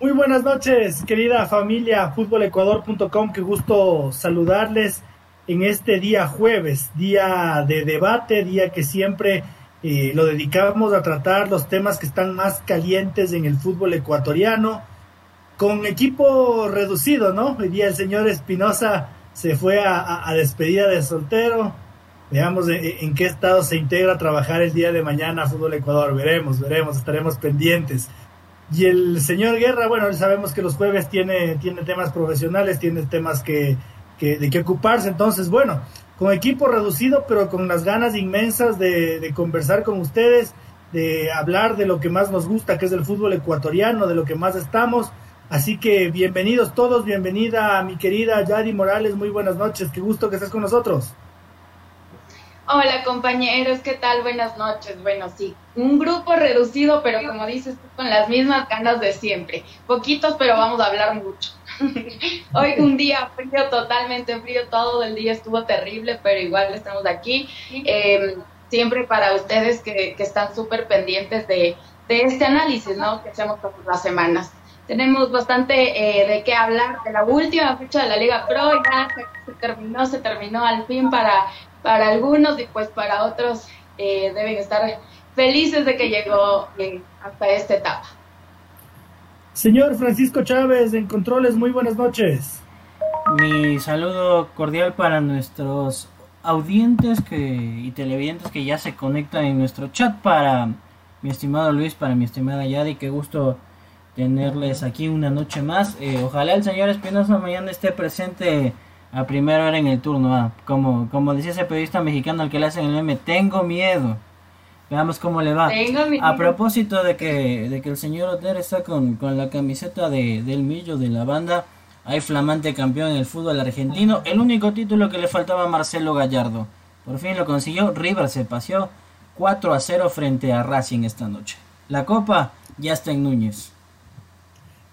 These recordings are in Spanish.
Muy buenas noches, querida familia futbolecuador.com. Qué gusto saludarles en este día jueves, día de debate, día que siempre eh, lo dedicamos a tratar los temas que están más calientes en el fútbol ecuatoriano, con equipo reducido, ¿no? Hoy día el señor Espinosa se fue a, a, despedida de soltero. Veamos en, en, qué estado se integra a trabajar el día de mañana Fútbol Ecuador. Veremos, veremos, estaremos pendientes. Y el señor Guerra, bueno, sabemos que los jueves tiene, tiene temas profesionales, tiene temas que, de que ocuparse. Entonces, bueno, con equipo reducido, pero con las ganas inmensas de, de, conversar con ustedes, de hablar de lo que más nos gusta, que es el fútbol ecuatoriano, de lo que más estamos. Así que bienvenidos todos, bienvenida a mi querida Yadi Morales, muy buenas noches, qué gusto que estés con nosotros. Hola compañeros, ¿qué tal? Buenas noches. Bueno, sí, un grupo reducido, pero como dices, con las mismas ganas de siempre. Poquitos, pero vamos a hablar mucho. Hoy un día frío, totalmente frío, todo el día estuvo terrible, pero igual estamos aquí. Eh, siempre para ustedes que, que están súper pendientes de, de, este análisis, ¿no? Que hacemos todas las semanas. Tenemos bastante eh, de qué hablar de la última fecha de la Liga Pro, ya se, se terminó, se terminó al fin para para algunos y pues para otros eh, deben estar felices de que llegó eh, hasta esta etapa. Señor Francisco Chávez, en Controles, muy buenas noches. Mi saludo cordial para nuestros audientes que, y televidentes que ya se conectan en nuestro chat, para mi estimado Luis, para mi estimada Yadi, qué gusto tenerles aquí una noche más. Eh, ojalá el señor Espinosa mañana esté presente a primera hora en el turno. Ah, como, como decía ese periodista mexicano al que le hacen el meme, tengo miedo. Veamos cómo le va. A propósito de que, de que el señor Otero está con, con la camiseta de, del Millo de la banda, hay flamante campeón en el fútbol argentino. El único título que le faltaba a Marcelo Gallardo. Por fin lo consiguió. River se paseó 4 a 0 frente a Racing esta noche. La copa ya está en Núñez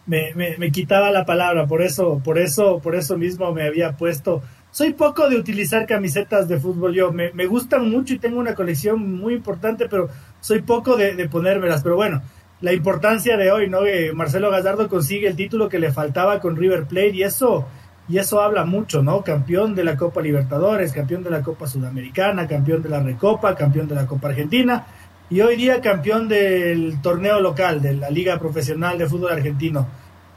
me, me, me, quitaba la palabra, por eso, por eso, por eso mismo me había puesto. Soy poco de utilizar camisetas de fútbol, yo me, me gustan mucho y tengo una colección muy importante, pero soy poco de, de ponérmelas. Pero bueno, la importancia de hoy, ¿no? Que Marcelo Gallardo consigue el título que le faltaba con River Plate y eso, y eso habla mucho, ¿no? Campeón de la Copa Libertadores, campeón de la Copa Sudamericana, campeón de la Recopa, campeón de la Copa Argentina y hoy día campeón del torneo local de la Liga Profesional de Fútbol Argentino.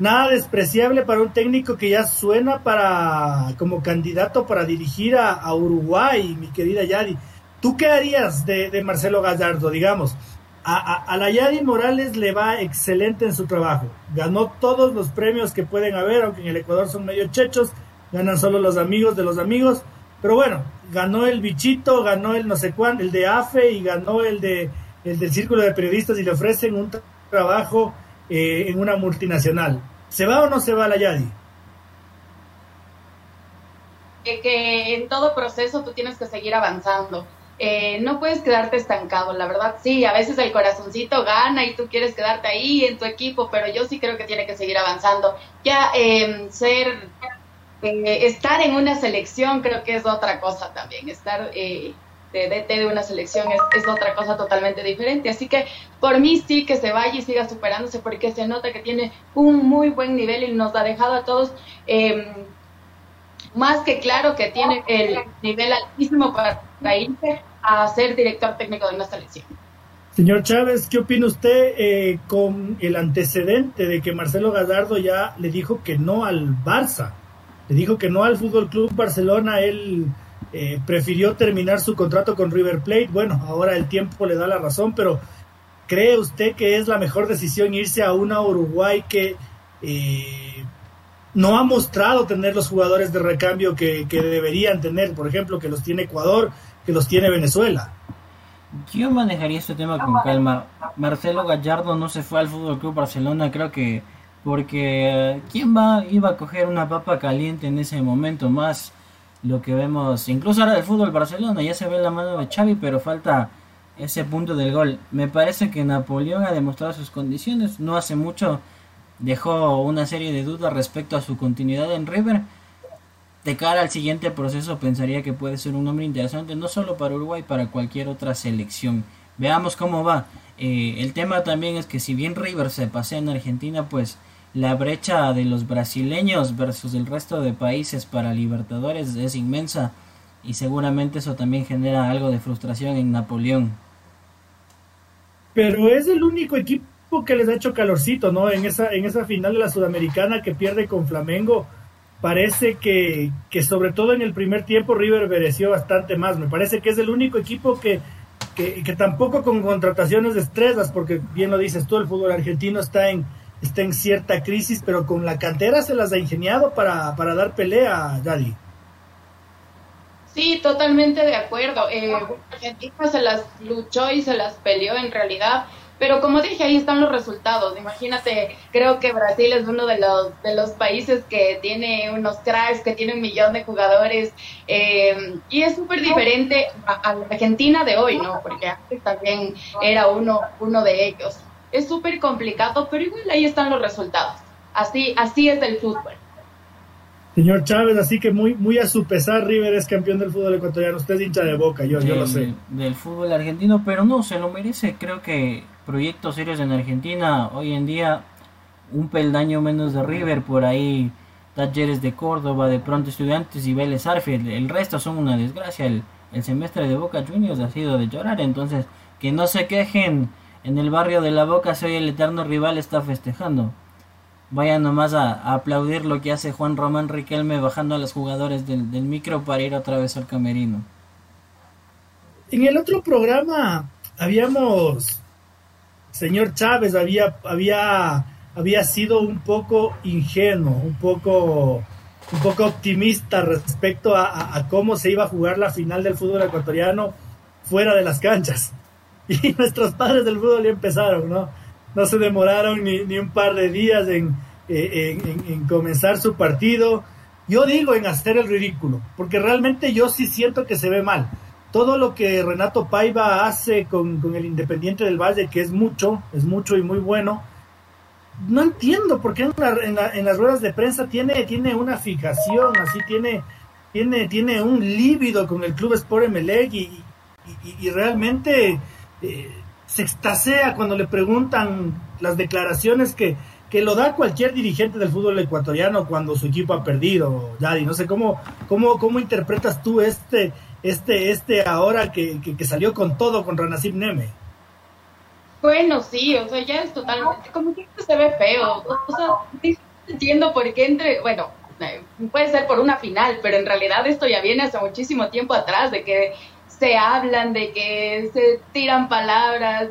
Nada despreciable para un técnico que ya suena para como candidato para dirigir a, Uruguay, mi querida Yadi. ¿Tú qué harías de, de Marcelo Gallardo, digamos? A, a, la Yadi Morales le va excelente en su trabajo. Ganó todos los premios que pueden haber, aunque en el Ecuador son medio chechos, ganan solo los amigos de los amigos. Pero bueno, ganó el bichito, ganó el no sé cuánto, el de AFE y ganó el de el del círculo de periodistas y le ofrecen un tra trabajo eh, en una multinacional. ¿Se va o no se va la Yadi? Que, que en todo proceso tú tienes que seguir avanzando. Eh, no puedes quedarte estancado, la verdad sí, a veces el corazoncito gana y tú quieres quedarte ahí en tu equipo, pero yo sí creo que tiene que seguir avanzando. Ya eh, ser eh, estar en una selección creo que es otra cosa también, estar eh, de DT de una selección es, es, otra cosa totalmente diferente, así que por mí sí que se vaya y siga superándose porque se nota que tiene un muy buen nivel y nos ha dejado a todos eh, más que claro que tiene el nivel altísimo para, para irse a ser director técnico de una selección. Señor Chávez, ¿qué opina usted eh, con el antecedente de que Marcelo Gallardo ya le dijo que no al Barça? le dijo que no al Fútbol Club Barcelona, él eh, prefirió terminar su contrato con River Plate. Bueno, ahora el tiempo le da la razón, pero ¿cree usted que es la mejor decisión irse a una Uruguay que eh, no ha mostrado tener los jugadores de recambio que, que, deberían tener? Por ejemplo, que los tiene Ecuador, que los tiene Venezuela. Yo manejaría este tema con calma. Marcelo Gallardo no se fue al Fútbol Club Barcelona, creo que porque eh, quién va iba a coger una papa caliente en ese momento más lo que vemos incluso ahora del fútbol Barcelona ya se ve la mano de Xavi pero falta ese punto del gol. Me parece que Napoleón ha demostrado sus condiciones no hace mucho dejó una serie de dudas respecto a su continuidad en River. De cara al siguiente proceso pensaría que puede ser un nombre interesante no solo para Uruguay para cualquier otra selección. Veamos cómo va. Eh, el tema también es que si bien River se pasea en Argentina pues la brecha de los brasileños versus el resto de países para Libertadores es inmensa y seguramente eso también genera algo de frustración en Napoleón. Pero es el único equipo que les ha hecho calorcito, ¿no? En esa, en esa final de la Sudamericana que pierde con Flamengo, parece que, que sobre todo en el primer tiempo River mereció bastante más. Me parece que es el único equipo que, que, que tampoco con contrataciones de estrellas, porque bien lo dices tú, el fútbol argentino está en está en cierta crisis, pero con la cantera se las ha ingeniado para, para dar pelea, Yadi. Sí, totalmente de acuerdo. Eh, Argentina se las luchó y se las peleó en realidad, pero como dije, ahí están los resultados. Imagínate, creo que Brasil es uno de los, de los países que tiene unos cracks, que tiene un millón de jugadores, eh, y es súper diferente a, a, la Argentina de hoy, ¿no? Porque antes también era uno, uno de ellos es súper complicado, pero igual ahí están los resultados. Así, así es el fútbol. Señor Chávez, así que muy, muy a su pesar, River es campeón del fútbol ecuatoriano. Usted es hincha de boca, yo, yo lo sé. Del fútbol argentino, pero no, se lo merece. Creo que proyectos serios en Argentina, hoy en día, un peldaño menos de River, por ahí Talleres de Córdoba, de pronto Estudiantes y Vélez Arfield. El resto son una desgracia. El, el semestre de Boca Juniors ha sido de llorar, entonces que no se quejen en el barrio de la Boca se oye el eterno rival está festejando. Vayan nomás a, aplaudir lo que hace Juan Román Riquelme bajando a los jugadores del, micro para ir otra vez al camerino. En el otro programa habíamos, señor Chávez, había, había, había sido un poco ingenuo, un poco, un poco optimista respecto a cómo se iba a jugar la final del fútbol ecuatoriano fuera de las canchas y nuestros padres del fútbol ya empezaron, ¿no? No se demoraron ni, ni un par de días en, en, en, comenzar su partido. Yo digo en hacer el ridículo, porque realmente yo sí siento que se ve mal. Todo lo que Renato Paiva hace con, con el Independiente del Valle, que es mucho, es mucho y muy bueno, no entiendo por qué en, la, en, las ruedas de prensa tiene, tiene una fijación, así tiene, tiene, tiene un lívido con el Club Sport Emelec y, y realmente eh, se extasea cuando le preguntan las declaraciones que, que lo da cualquier dirigente del fútbol ecuatoriano cuando su equipo ha perdido, Yadi. No sé cómo, cómo, cómo interpretas tú este, este, este ahora que, que, salió con todo con Ranacim Neme. Bueno, sí, o sea, ya es totalmente, como que se ve feo. O sea, entiendo por qué entre, bueno, eh, puede ser por una final, pero en realidad esto ya viene hace muchísimo tiempo atrás, de que se hablan, de que se tiran palabras,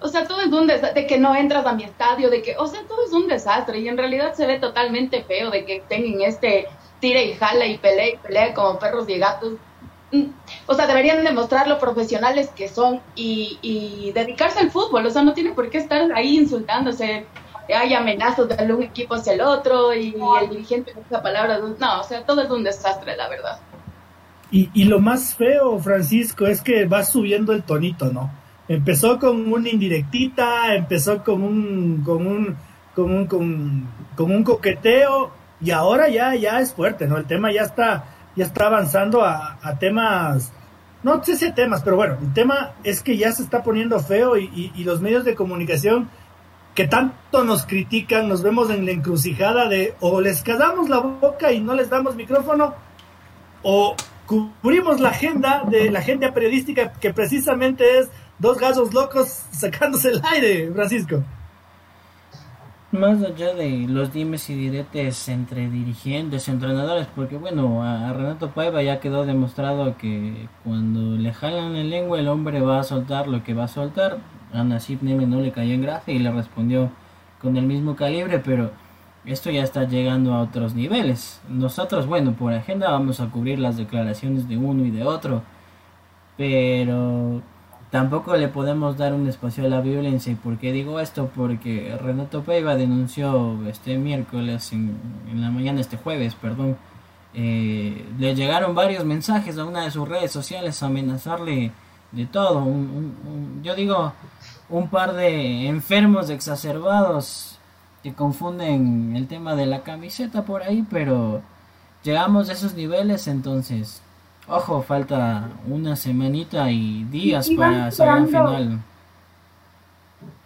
o sea, todo es un desastre, de que no entras a mi estadio, de que, o sea, todo es un desastre y en realidad se ve totalmente feo de que tengan este tira y jala y pelea y pelea como perros y gatos. Mm, o sea, deberían demostrar lo profesionales que son y, y dedicarse al fútbol, o sea, no tienen por qué estar ahí insultándose hay amenazas de un equipo hacia el otro y el dirigente usa palabras. No, o sea, todo es un desastre, la verdad. Y, y lo más feo, Francisco, es que va subiendo el tonito, ¿no? Empezó con una indirectita, empezó con un, con un, con un, con, un coqueteo y ahora ya, ya es fuerte, ¿no? El tema ya está, ya está avanzando a, temas, no sé si temas, pero bueno, el tema es que ya se está poniendo feo y, y, y los medios de comunicación que tanto nos critican, nos vemos en la encrucijada de o les callamos la boca y no les damos micrófono, o cubrimos la agenda de la agenda periodística que precisamente es dos gallos locos sacándose el aire, Francisco. Más allá de los dimes y diretes entre dirigentes, entrenadores, porque bueno, a Renato Paiva ya quedó demostrado que cuando le jalan el lengua el hombre va a soltar lo que va a soltar. A Nasib Neme no le cayó en gracia y le respondió con el mismo calibre, pero esto ya está llegando a otros niveles. Nosotros, bueno, por agenda vamos a cubrir las declaraciones de uno y de otro, pero tampoco le podemos dar un espacio a la violencia. ¿Y por qué digo esto? Porque Renato Peiva denunció este miércoles, en, la mañana, este jueves, perdón, eh, le llegaron varios mensajes a una de sus redes sociales amenazarle de todo. yo digo, un par de enfermos exacerbados que confunden el tema de la camiseta por ahí, pero llegamos a esos niveles, entonces Ojo, falta una semanita y días para salir al final.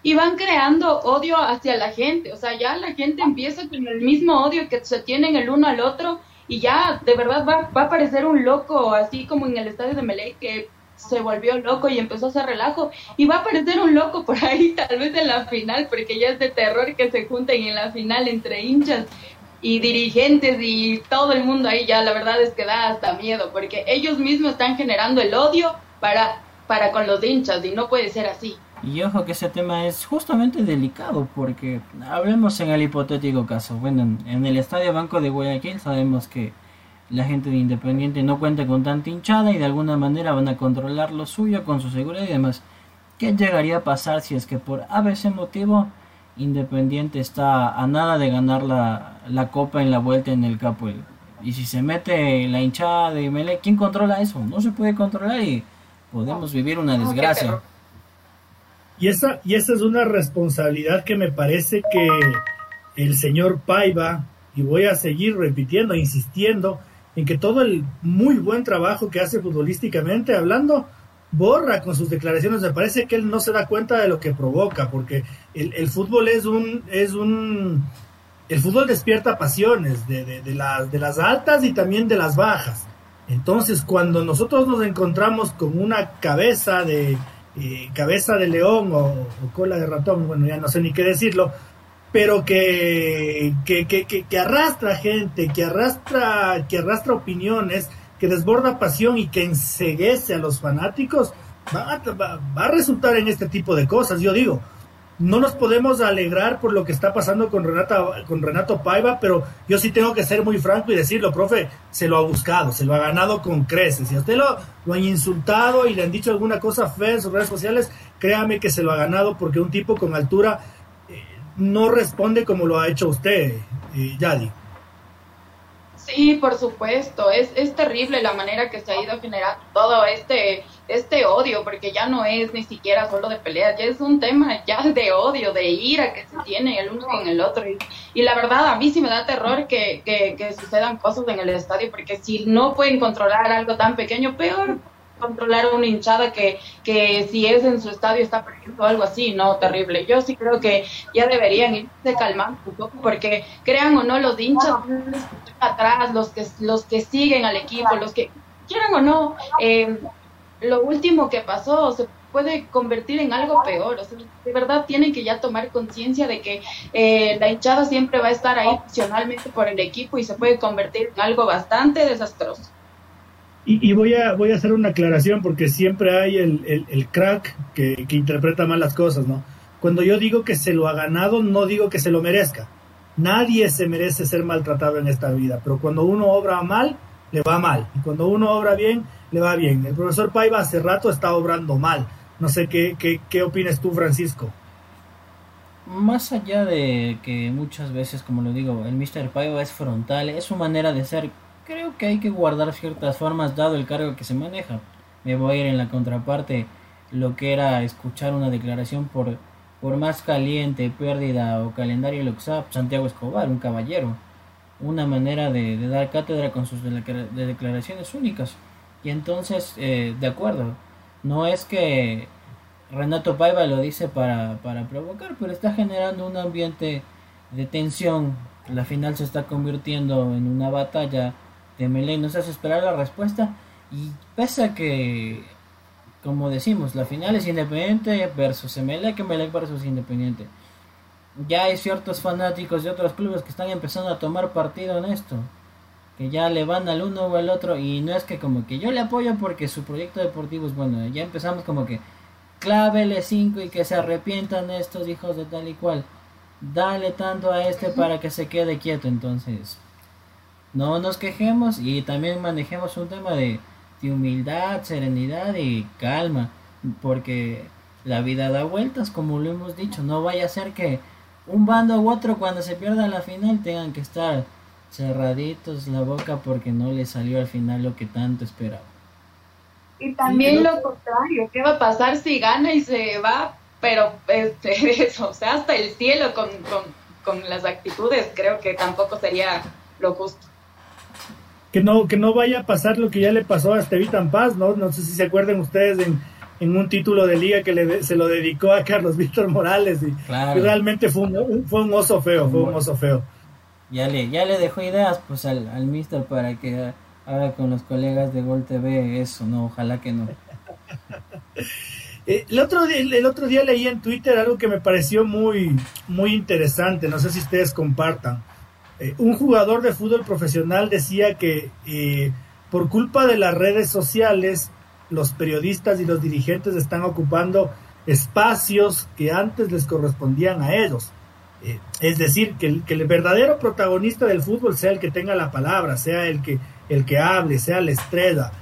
Y van creando odio hacia la gente, o sea, ya la gente empieza con el mismo odio que se tienen el uno al otro y ya de verdad va, va a parecer un loco, así como en el estadio de Meley que se volvió loco y empezó a hacer relajo y va a aparecer un loco por ahí tal vez en la final porque ya es de terror que se junten en la final entre hinchas y dirigentes y todo el mundo ahí ya la verdad es que da hasta miedo porque ellos mismos están generando el odio para, para con los hinchas y no puede ser así. Y ojo que ese tema es justamente delicado porque hablemos en el hipotético caso. Bueno, en el Estadio Banco de Guayaquil sabemos que la gente de Independiente no cuenta con tanta hinchada y de alguna manera van a controlar lo suyo con su seguridad y demás. ¿Qué llegaría a pasar si es que por ABC motivo Independiente está a nada de ganar la, la copa en la vuelta en el Capuel. Y si se mete la hinchada de Mele, ¿quién controla eso? No se puede controlar y podemos vivir una desgracia. Y esa, y esa es una responsabilidad que me parece que el señor Paiva, y voy a seguir repitiendo, insistiendo, en que todo el muy buen trabajo que hace futbolísticamente hablando, borra con sus declaraciones. Me parece que él no se da cuenta de lo que provoca, porque el, fútbol es un, es un, el fútbol despierta pasiones de, de, de, de las altas y también de las bajas. Entonces, cuando nosotros nos encontramos con una cabeza de eh, cabeza de león o, cola de ratón, bueno, ya no sé ni qué decirlo, pero que, que, que, que, arrastra gente, que arrastra, que arrastra opiniones, que desborda pasión y que enseguece a los fanáticos, va a, resultar en este tipo de cosas. Yo digo, no nos podemos alegrar por lo que está pasando con, Renata, con Renato Paiva, pero yo sí tengo que ser muy franco y decirlo, profe, se lo ha buscado, se lo ha ganado con creces. Si a usted lo, lo han insultado y le han dicho alguna cosa fea en sus redes sociales, créame que se lo ha ganado porque un tipo con altura no responde como lo ha hecho usted, eh, Yadi. Sí, por supuesto, es, es terrible la manera que se ha ido generando todo este, este odio, porque ya no es ni siquiera solo de peleas, ya es un tema ya de odio, de ira que se tiene el uno con el otro. Y, la verdad, a mí sí me da terror que, que, que sucedan cosas en el estadio, porque si no pueden controlar algo tan pequeño, peor controlar una hinchada que, que si es en su estadio está perdiendo algo así, no, terrible. Yo sí creo que ya deberían irse calmando un poco porque crean o no los hinchas atrás, los que, los que siguen al equipo, los que quieran o no, eh, lo último que pasó se puede convertir en algo peor. O sea, de verdad tienen que ya tomar conciencia de que eh, la hinchada siempre va a estar ahí opcionalmente por el equipo y se puede convertir en algo bastante desastroso. Y, voy, a, voy a hacer una aclaración porque siempre hay el, el, crack que, que, interpreta mal las cosas, ¿no? Cuando yo digo que se lo ha ganado, no digo que se lo merezca. Nadie se merece ser maltratado en esta vida, pero cuando uno obra mal, le va mal. Y cuando uno obra bien, le va bien. El profesor Paiva hace rato está obrando mal. No sé qué, qué, qué opinas tú, Francisco. Más allá de que muchas veces, como lo digo, el Mr. Paiva es frontal, es su manera de ser creo que hay que guardar ciertas formas dado el cargo que se maneja. Me voy a ir en la contraparte, lo que era escuchar una declaración por, por más caliente, pérdida o calendario Luxap, Santiago Escobar, un caballero. Una manera de, dar cátedra con sus de declaraciones únicas. Y entonces, eh, de acuerdo, no es que Renato Paiva lo dice para, para provocar, pero está generando un ambiente de tensión. La final se está convirtiendo en una batalla de Melee nos hace esperar la respuesta. Y pese a que como decimos la final es Independiente versus Emelec Emelec versus Independiente. Ya hay ciertos fanáticos de otros clubes que están empezando a tomar partido en esto que ya le van al uno o al otro y no es que como que yo le apoyo porque su proyecto deportivo es bueno. Ya empezamos como que clávele 5 y que se arrepientan estos hijos de tal y cual. Dale tanto a este para que se quede quieto entonces no nos quejemos y también manejemos un tema de, humildad, serenidad y calma. porque la vida da vueltas, como lo hemos dicho, no vaya a ser que un bando u otro cuando se pierda la final tengan que estar cerraditos la boca porque no le salió al final lo que tanto esperaba. Y también lo contrario, ¿qué va a pasar si gana y se va? Pero este, eso, o sea, hasta el cielo con, con las actitudes, creo que tampoco sería lo justo que no, que no vaya a pasar lo que ya le pasó a Estevitan Paz, ¿no? No sé si se acuerdan ustedes en, en un título de liga que le, se lo dedicó a Carlos Víctor Morales y, realmente fue un, fue un oso feo, fue un oso feo. Ya le, ya le dejó ideas pues al, al mister para que haga con los colegas de Gol TV eso, no, ojalá que no. Eh, el, otro día, el otro día leí en Twitter algo que me pareció muy, muy interesante, no sé si ustedes compartan. Eh, un jugador de fútbol profesional decía que eh, por culpa de las redes sociales, los periodistas y los dirigentes están ocupando espacios que antes les correspondían a ellos. Eh, es decir, que el, que el, verdadero protagonista del fútbol sea el que tenga la palabra, sea el que, el que hable, sea la estrella.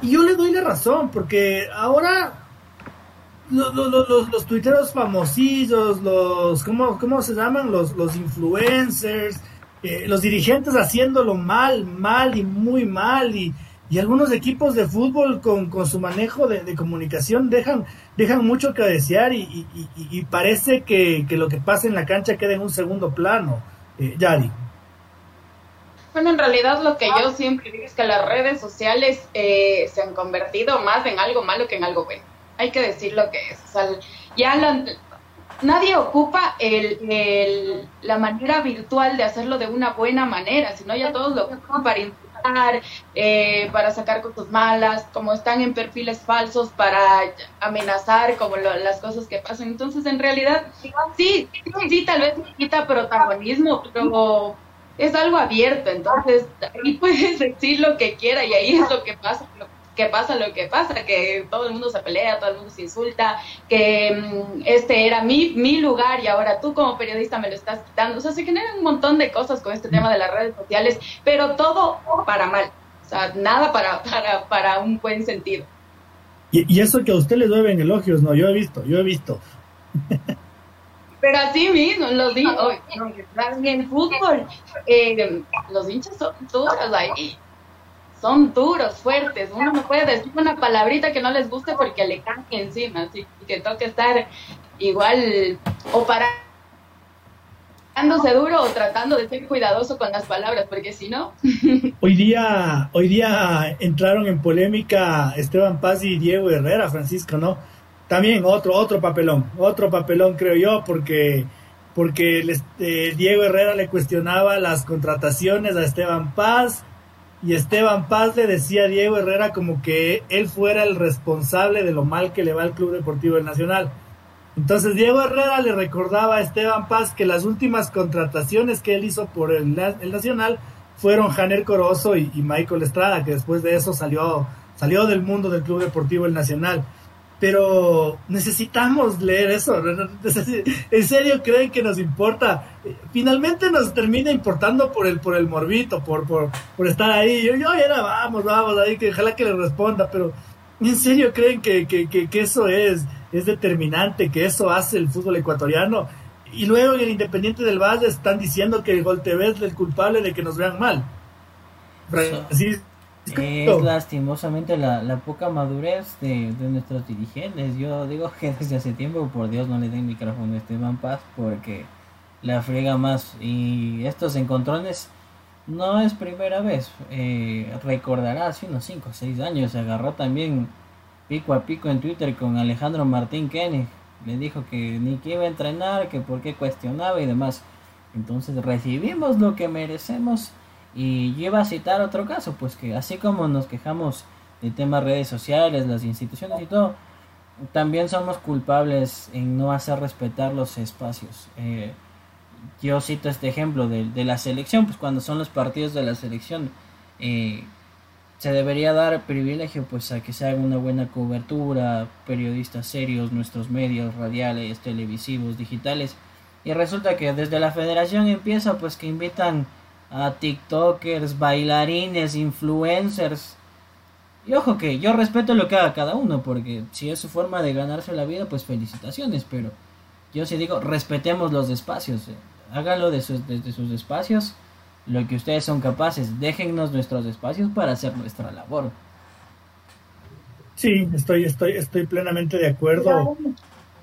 Y yo le doy la razón, porque ahora los, los, los, los tuiteros famosillos, los, ¿cómo, cómo se llaman? Los, los influencers, eh, los dirigentes haciéndolo mal, mal y muy mal y, y algunos equipos de fútbol con, con su manejo de, comunicación dejan, dejan mucho que desear y, y, parece que, que, lo que pasa en la cancha queda en un segundo plano. Eh, Yari. Bueno, en realidad lo que yo siempre digo es que las redes sociales eh, se han convertido más en algo malo que en algo bueno. Hay que decir lo que es. O sea, ya la, nadie ocupa el, la manera virtual de hacerlo de una buena manera, sino ya todos lo ocupan para insultar, eh, para sacar cosas malas, como están en perfiles falsos para amenazar, como las cosas que pasan. Entonces, en realidad, sí, sí, tal vez quita protagonismo, pero es algo abierto, entonces ahí puedes decir lo que quiera y ahí es lo que pasa, pasa lo que pasa, que todo el mundo se pelea, todo el mundo se insulta, que mm, este era mi, mi lugar y ahora tú como periodista me lo estás quitando. O sea, se generan un montón de cosas con este tema de las redes sociales, pero todo para mal. O sea, nada para, para, para un buen sentido. Y, eso que a usted le duelen elogios, no, yo he visto, yo he visto. Pero así mismo, los digo, en fútbol, eh, los hinchas son duros ahí son duros, fuertes. Uno no puede decir una palabrita que no les guste porque le cae encima, así que toca estar igual o parándose duro o tratando de ser cuidadoso con las palabras, porque si no. hoy día, hoy día entraron en polémica Esteban Paz y Diego Herrera, Francisco, ¿no? También otro, otro papelón, otro papelón creo yo, porque porque eh, Diego Herrera le cuestionaba las contrataciones a Esteban Paz y Esteban Paz le decía a Diego Herrera como que él fuera el responsable de lo mal que le va al Club Deportivo del Nacional. Entonces Diego Herrera le recordaba a Esteban Paz que las últimas contrataciones que él hizo por el, Nacional fueron Janer Corozo y, Michael Estrada, que después de eso salió, salió del mundo del Club Deportivo El Nacional pero necesitamos leer eso. ¿En serio creen que nos importa? Finalmente nos termina importando por el por el morbito, por, por, por estar ahí. Yo, yo era, vamos, vamos, ahí, que ojalá que le responda, pero ¿en serio creen que, que, que, eso es, es determinante, que eso hace el fútbol ecuatoriano? Y luego en el Independiente del Valle están diciendo que el Gol TV es el culpable de que nos vean mal. Francisco, es lastimosamente la, la poca madurez de, de, nuestros dirigentes. Yo digo que desde hace tiempo, por Dios, no le den micrófono a Esteban Paz porque la friega más. Y estos encontrones no es primera vez. Eh, recordará hace unos 5 o 6 años, se agarró también pico a pico en Twitter con Alejandro Martín Kenny. Le dijo que ni que iba a entrenar, que por qué cuestionaba y demás. Entonces recibimos lo que merecemos y lleva a citar otro caso, pues que así como nos quejamos de temas redes sociales, las instituciones y todo, también somos culpables en no hacer respetar los espacios. Eh, yo cito este ejemplo de, de, la selección, pues cuando son los partidos de la selección, eh, se debería dar privilegio pues a que se haga una buena cobertura, periodistas serios, nuestros medios radiales, televisivos, digitales, y resulta que desde la federación empieza pues que invitan a TikTokers, bailarines, influencers. Y ojo que yo respeto lo que haga cada uno, porque si es su forma de ganarse la vida, pues felicitaciones, pero yo sí digo, respetemos los espacios, eh. háganlo de sus, desde sus espacios, lo que ustedes son capaces, déjennos nuestros espacios para hacer nuestra labor. Sí, estoy, estoy, estoy plenamente de acuerdo.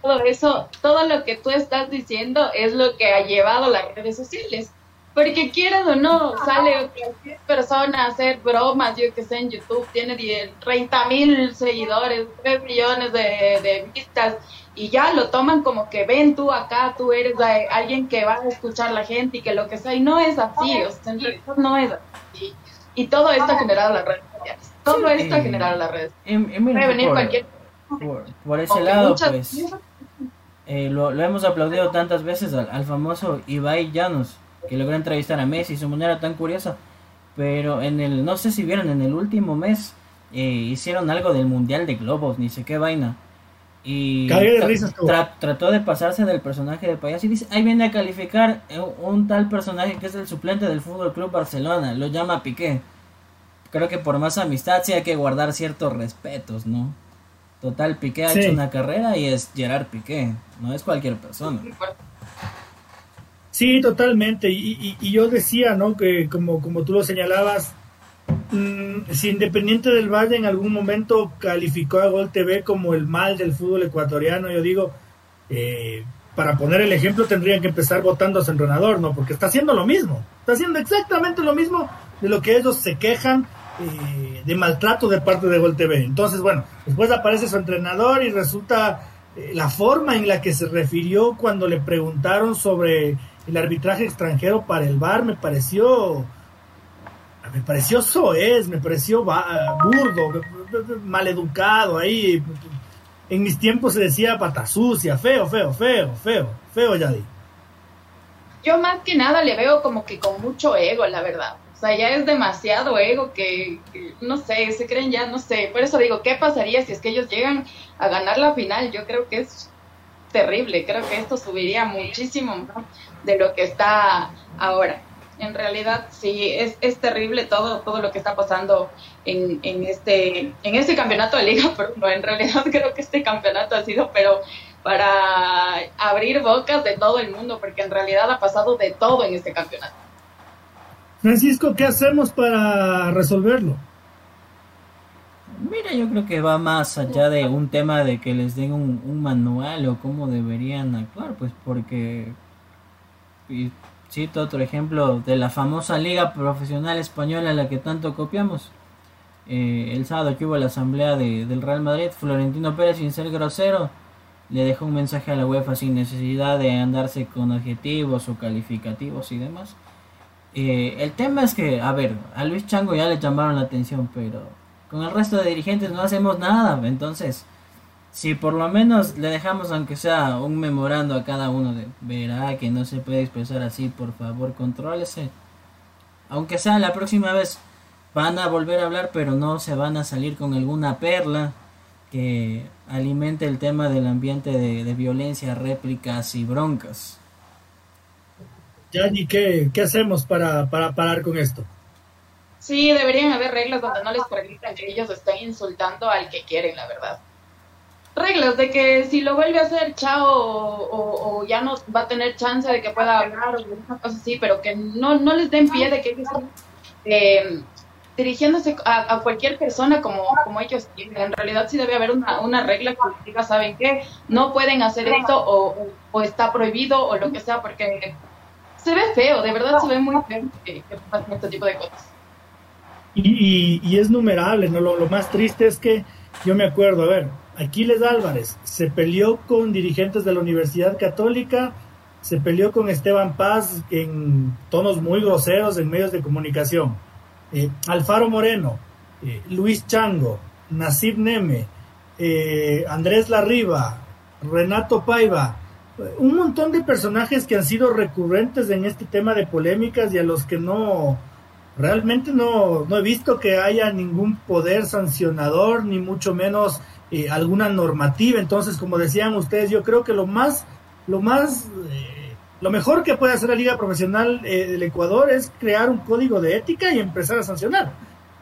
Todo eso, todo lo que tú estás diciendo es lo que ha llevado las redes sociales. Porque quieras o no, sale cualquier persona a hacer bromas, yo que sé, en YouTube, tiene 30 mil seguidores, 3 millones de, vistas, y ya lo toman como que ven tú acá, tú eres alguien que va a escuchar la gente y que lo que sea, y no es así, o sea, no es así. Y todo esto ha generado las redes sociales. Todo esto ha generado las redes. Puede venir cualquier. Por, ese lado, pues. Eh, lo, hemos aplaudido tantas veces al, al famoso Ibai Llanos que logró entrevistar a Messi de su manera tan curiosa. Pero en el, no sé si vieron, en el último mes eh, hicieron algo del Mundial de Globos, ni sé qué vaina. Y trató de pasarse del personaje de payaso y dice, ahí viene a calificar un tal personaje que es el suplente del Fútbol Club Barcelona, lo llama Piqué. Creo que por más amistad sí hay que guardar ciertos respetos, ¿no? Total, Piqué ha hecho una carrera y es Gerard Piqué, no es cualquier persona. Sí, totalmente. Y, yo decía, ¿no? Que como, como tú lo señalabas, mm, si Independiente del Valle en algún momento calificó a Gol TV como el mal del fútbol ecuatoriano, yo digo, eh, para poner el ejemplo tendrían que empezar votando a su entrenador, ¿no? Porque está haciendo lo mismo. Está haciendo exactamente lo mismo de lo que ellos se quejan eh, de maltrato de parte de Gol TV. Entonces, bueno, después aparece su entrenador y resulta eh, la forma en la que se refirió cuando le preguntaron sobre el arbitraje extranjero para el VAR me pareció me pareció soez, me pareció burdo, maleducado ahí. En mis tiempos se decía pata sucia, feo, feo, feo, feo, feo, Yadi. Yo más que nada le veo como que con mucho ego, la verdad. O sea, ya es demasiado ego que, no sé, se creen ya, no sé. Por eso digo, ¿qué pasaría si es que ellos llegan a ganar la final? Yo creo que es terrible. Creo que esto subiría muchísimo de lo que está ahora. En realidad, sí, es, es terrible todo, todo lo que está pasando en, en, este, en este campeonato de liga, pero no, en realidad creo que este campeonato ha sido, pero para abrir bocas de todo el mundo, porque en realidad ha pasado de todo en este campeonato. Francisco, ¿qué hacemos para resolverlo? Mira, yo creo que va más allá de un tema de que les den un, manual o cómo deberían actuar, pues porque, y cito otro ejemplo de la famosa Liga Profesional Española a la que tanto copiamos. Eh, el sábado que hubo la asamblea de, del Real Madrid, Florentino Pérez, sin ser grosero, le dejó un mensaje a la UEFA sin necesidad de andarse con adjetivos o calificativos y demás. Eh, el tema es que, a ver, a Luis Chango ya le llamaron la atención, pero con el resto de dirigentes no hacemos nada. Entonces, si por lo menos le dejamos, aunque sea un memorando a cada uno de verá que no se puede expresar así, por favor, contrólese. Aunque sea la próxima vez van a volver a hablar, pero no se van a salir con alguna perla que alimente el tema del ambiente de, violencia, réplicas y broncas. Yani, ¿qué, qué hacemos para, para parar con esto? Sí, deberían haber reglas donde no les permitan que ellos estén insultando al que quieren, la verdad. Reglas de que si lo vuelve a hacer, chao, o, ya no va a tener chance de que pueda hablar o una cosa así, pero que no, no les den pie de que ellos eh, dirigiéndose a, cualquier persona como, como ellos quieren. En realidad sí debe haber una, una regla que diga, ¿saben qué? No pueden hacer esto o, o, está prohibido o lo que sea, porque se ve feo, de verdad se ve muy feo que, que pasen este tipo de cosas. Y, es numerable, ¿no? Lo, más triste es que yo me acuerdo, a ver, Aquiles Álvarez se peleó con dirigentes de la Universidad Católica, se peleó con Esteban Paz en tonos muy groseros en medios de comunicación. Eh, Alfaro Moreno, eh, Luis Chango, Nasib Neme, eh, Andrés Larriba, Renato Paiva, un montón de personajes que han sido recurrentes en este tema de polémicas y a los que no, realmente no, no he visto que haya ningún poder sancionador, ni mucho menos eh, alguna normativa. Entonces, como decían ustedes, yo creo que lo más, lo más, eh, lo mejor que puede hacer la Liga Profesional eh, del Ecuador es crear un código de ética y empezar a sancionar.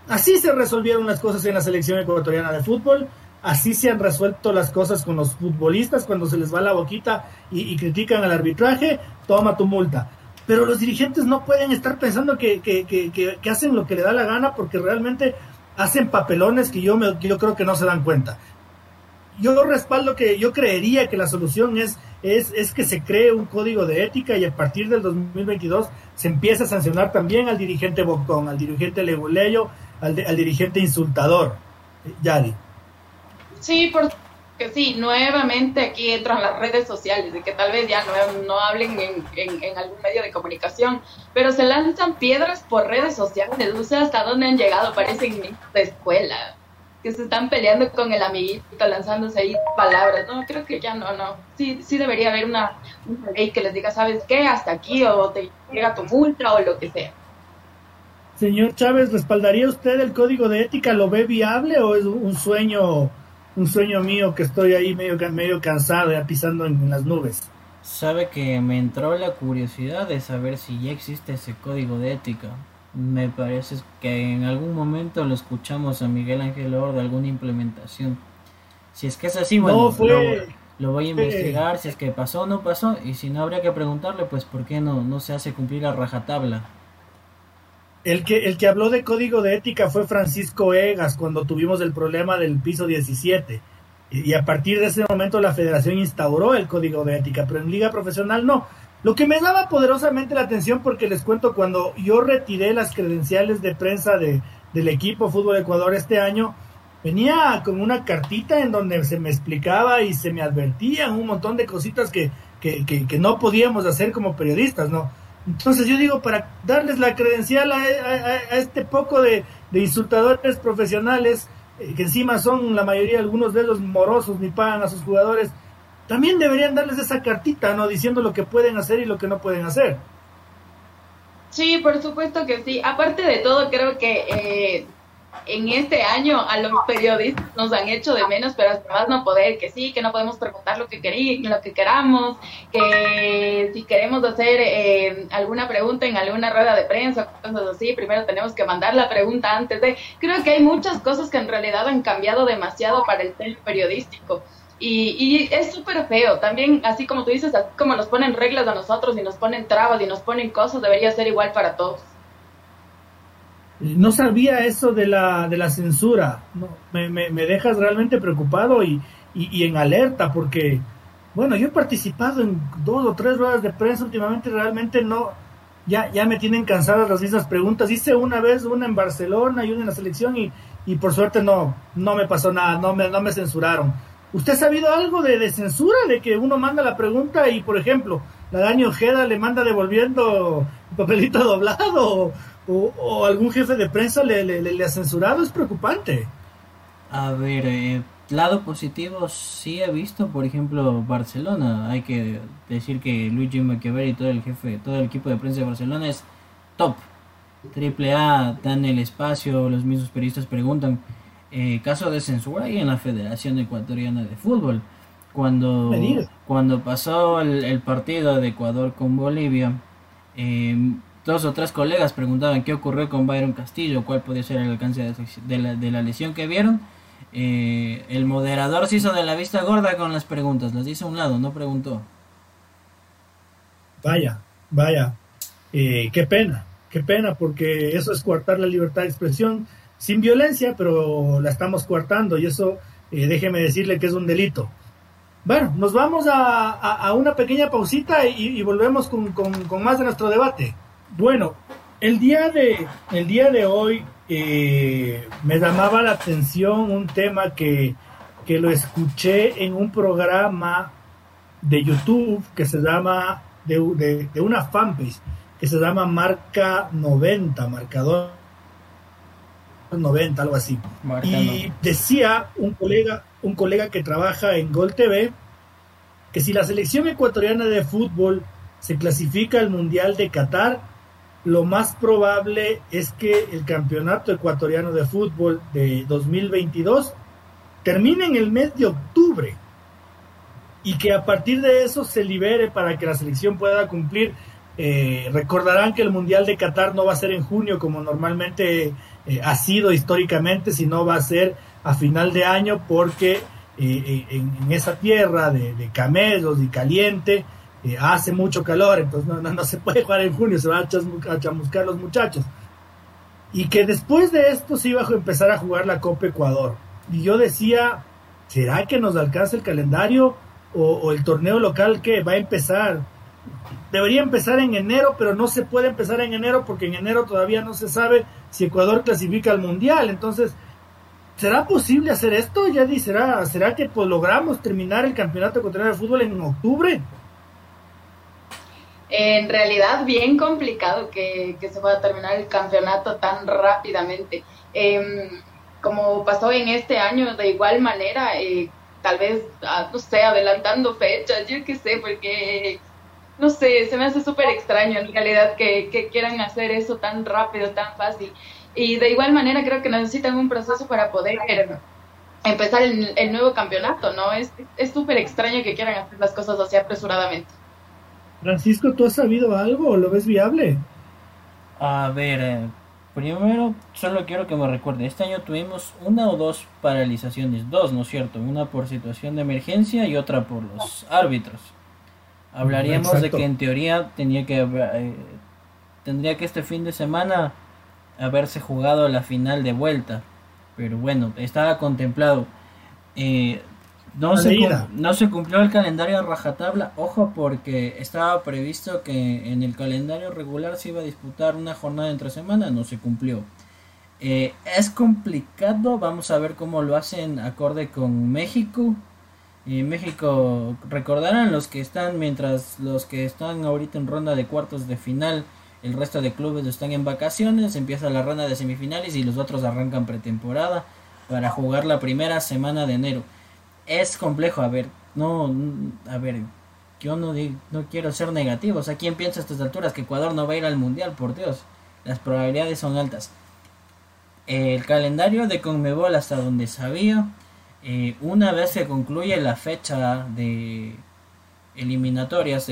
Así se resolvieron las cosas en la selección ecuatoriana de fútbol, así se han resuelto las cosas con los futbolistas cuando se les va la boquita y, critican al arbitraje, toma tu multa. Pero los dirigentes no pueden estar pensando que, que, que, hacen lo que le da la gana porque realmente hacen papelones que yo, me, yo creo que no se dan cuenta. Yo respaldo que yo creería que la solución es, es, es que se cree un código de ética y a partir del 2022 se empieza a sancionar también al dirigente Bocón, al dirigente Leguleyo, al, al dirigente insultador, Yari. Sí, porque sí, nuevamente aquí entran las redes sociales, de que tal vez ya no, no hablen en, en, algún medio de comunicación, pero se lanzan piedras por redes sociales, no sé hasta dónde han llegado, parecen niños de escuela, que se están peleando con el amiguito, lanzándose ahí palabras, no, creo que ya no, no, sí, sí debería haber una, una ley que les diga, ¿sabes qué? Hasta aquí, o te llega tu multa, o lo que sea. Señor Chávez, ¿respaldaría usted el código de ética? ¿Lo ve viable o es un sueño, un sueño mío que estoy ahí medio, medio cansado, ya pisando en, las nubes? Sabe que me entró la curiosidad de saber si ya existe ese código de ética. Me parece que en algún momento lo escuchamos a Miguel Ángel Or de alguna implementación. Si es que es así, bueno, lo, voy a investigar, si es que pasó o no pasó, y si no habría que preguntarle, pues por qué no, no se hace cumplir a rajatabla. El que, el que habló de código de ética fue Francisco Egas cuando tuvimos el problema del piso 17. Y a partir de ese momento la federación instauró el código de ética, pero en liga profesional no. Lo que me daba poderosamente la atención, porque les cuento, cuando yo retiré las credenciales de prensa de, del equipo Fútbol Ecuador este año, venía con una cartita en donde se me explicaba y se me advertían un montón de cositas que, que, que, que no podíamos hacer como periodistas, ¿no? Entonces yo digo, para darles la credencial a, este poco de, insultadores profesionales, eh, que encima son la mayoría, algunos de ellos morosos, ni pagan a sus jugadores, también deberían darles esa cartita, ¿no? Diciendo lo que pueden hacer y lo que no pueden hacer. Sí, por supuesto que sí. Aparte de todo, creo que eh, en este año a los periodistas nos han hecho de menos, pero hasta más no poder, que sí, que no podemos preguntar lo que querí, lo que queramos, que si queremos hacer eh, alguna pregunta en alguna rueda de prensa, cosas así, primero tenemos que mandar la pregunta antes de... Creo que hay muchas cosas que en realidad han cambiado demasiado para el tema periodístico. Y, y, es súper feo. También, así como tú dices, así como nos ponen reglas a nosotros y nos ponen trabas y nos ponen cosas, debería ser igual para todos. No sabía eso de la, de la censura. No, me, me, dejas realmente preocupado y, y, en alerta porque, bueno, yo he participado en dos o tres ruedas de prensa últimamente, realmente no, ya, ya me tienen cansadas las mismas preguntas. Hice una vez una en Barcelona y una en la selección y, y por suerte no, no me pasó nada, no me, no me censuraron. ¿Usted ha sabido algo de, de censura? De que uno manda la pregunta y, por ejemplo, la Dani Ojeda le manda devolviendo el papelito doblado o, algún jefe de prensa le, le, ha censurado, es preocupante. A ver, eh, lado positivo sí he visto, por ejemplo, Barcelona. Hay que decir que Luigi Machiavelli y todo el jefe, todo el equipo de prensa de Barcelona es top. Triple A, dan el espacio, los mismos periodistas preguntan. Eh, caso de censura y en la Federación Ecuatoriana de Fútbol. Cuando, cuando pasó el, el, partido de Ecuador con Bolivia, eh, Dos o tres colegas preguntaban qué ocurrió con Byron Castillo, cuál podía ser el alcance de, la, de la, lesión que vieron. Eh, el moderador se hizo de la vista gorda con las preguntas, las hizo a un lado, no preguntó. Vaya, vaya, eh, qué pena, qué pena, porque eso es coartar la libertad de expresión sin violencia, pero la estamos coartando y eso, eh, déjeme decirle que es un delito. Bueno, nos vamos a, una pequeña pausita y, volvemos con, con más de nuestro debate. Bueno, el día de, el día de hoy eh, me llamaba la atención un tema que, que lo escuché en un programa de YouTube que se llama, de, de, una fanpage, que se llama Marca 90, marcador 90, algo así. y decía un colega, un colega que trabaja en Gol TV, que si la selección ecuatoriana de fútbol se clasifica al Mundial de Qatar, lo más probable es que el campeonato ecuatoriano de fútbol de 2022 termine en el mes de octubre y que a partir de eso se libere para que la selección pueda cumplir. Eh, recordarán que el Mundial de Qatar no va a ser en junio como normalmente eh, ha sido históricamente, sino va a ser a final de año porque eh, en, esa tierra de, camellos y caliente hace mucho calor, entonces no, no, se puede jugar en junio, se van a, chamuscar los muchachos. Y que después de esto se iba a empezar a jugar la Copa Ecuador. Y yo decía, ¿será que nos alcanza el calendario o, el torneo local que va a empezar? Debería empezar en enero, pero no se puede empezar en enero porque en enero todavía no se sabe si Ecuador clasifica al Mundial. Entonces, ¿será posible hacer esto? Ya ¿será, será que pues, logramos terminar el campeonato ecuatoriano de fútbol en octubre? En realidad, bien complicado que, se pueda terminar el campeonato tan rápidamente. Em, como pasó en este año, de igual manera, eh, tal vez, ah, no sé, adelantando fechas, yo qué sé, porque, no sé, se me hace súper extraño en realidad que, quieran hacer eso tan rápido, tan fácil. Y de igual manera creo que necesitan un proceso para poder empezar el, nuevo campeonato, ¿no? Es súper extraño que quieran hacer las cosas así apresuradamente. Francisco, ¿tú has sabido algo o lo ves viable? A ver, eh, Primero, solo quiero que me recuerde, este año tuvimos una o dos paralizaciones, dos, ¿no es cierto? Una por situación de emergencia y otra por los árbitros. Hablaríamos de que en teoría tenía que eh, tendría que este fin de semana haberse jugado la final de vuelta, pero bueno, estaba contemplado. Eh, no se, no se cumplió el calendario a rajatabla, ojo porque estaba previsto que en el calendario regular se iba a disputar una jornada entre semana, no se cumplió. Eh, es complicado, vamos a ver cómo lo hacen acorde con México. Eh, México, recordarán los que están, mientras los que están ahorita en ronda de cuartos de final, el resto de clubes están en vacaciones, empieza la ronda de semifinales y los otros arrancan pretemporada para jugar la primera semana de enero es complejo, a ver, no, a ver, yo no, no quiero ser negativo, o sea, ¿quién piensa a estas alturas que Ecuador no va a ir al Mundial? Por Dios, las probabilidades son altas. El calendario de Conmebol hasta donde sabía, eh, una vez que concluye la fecha de eliminatorias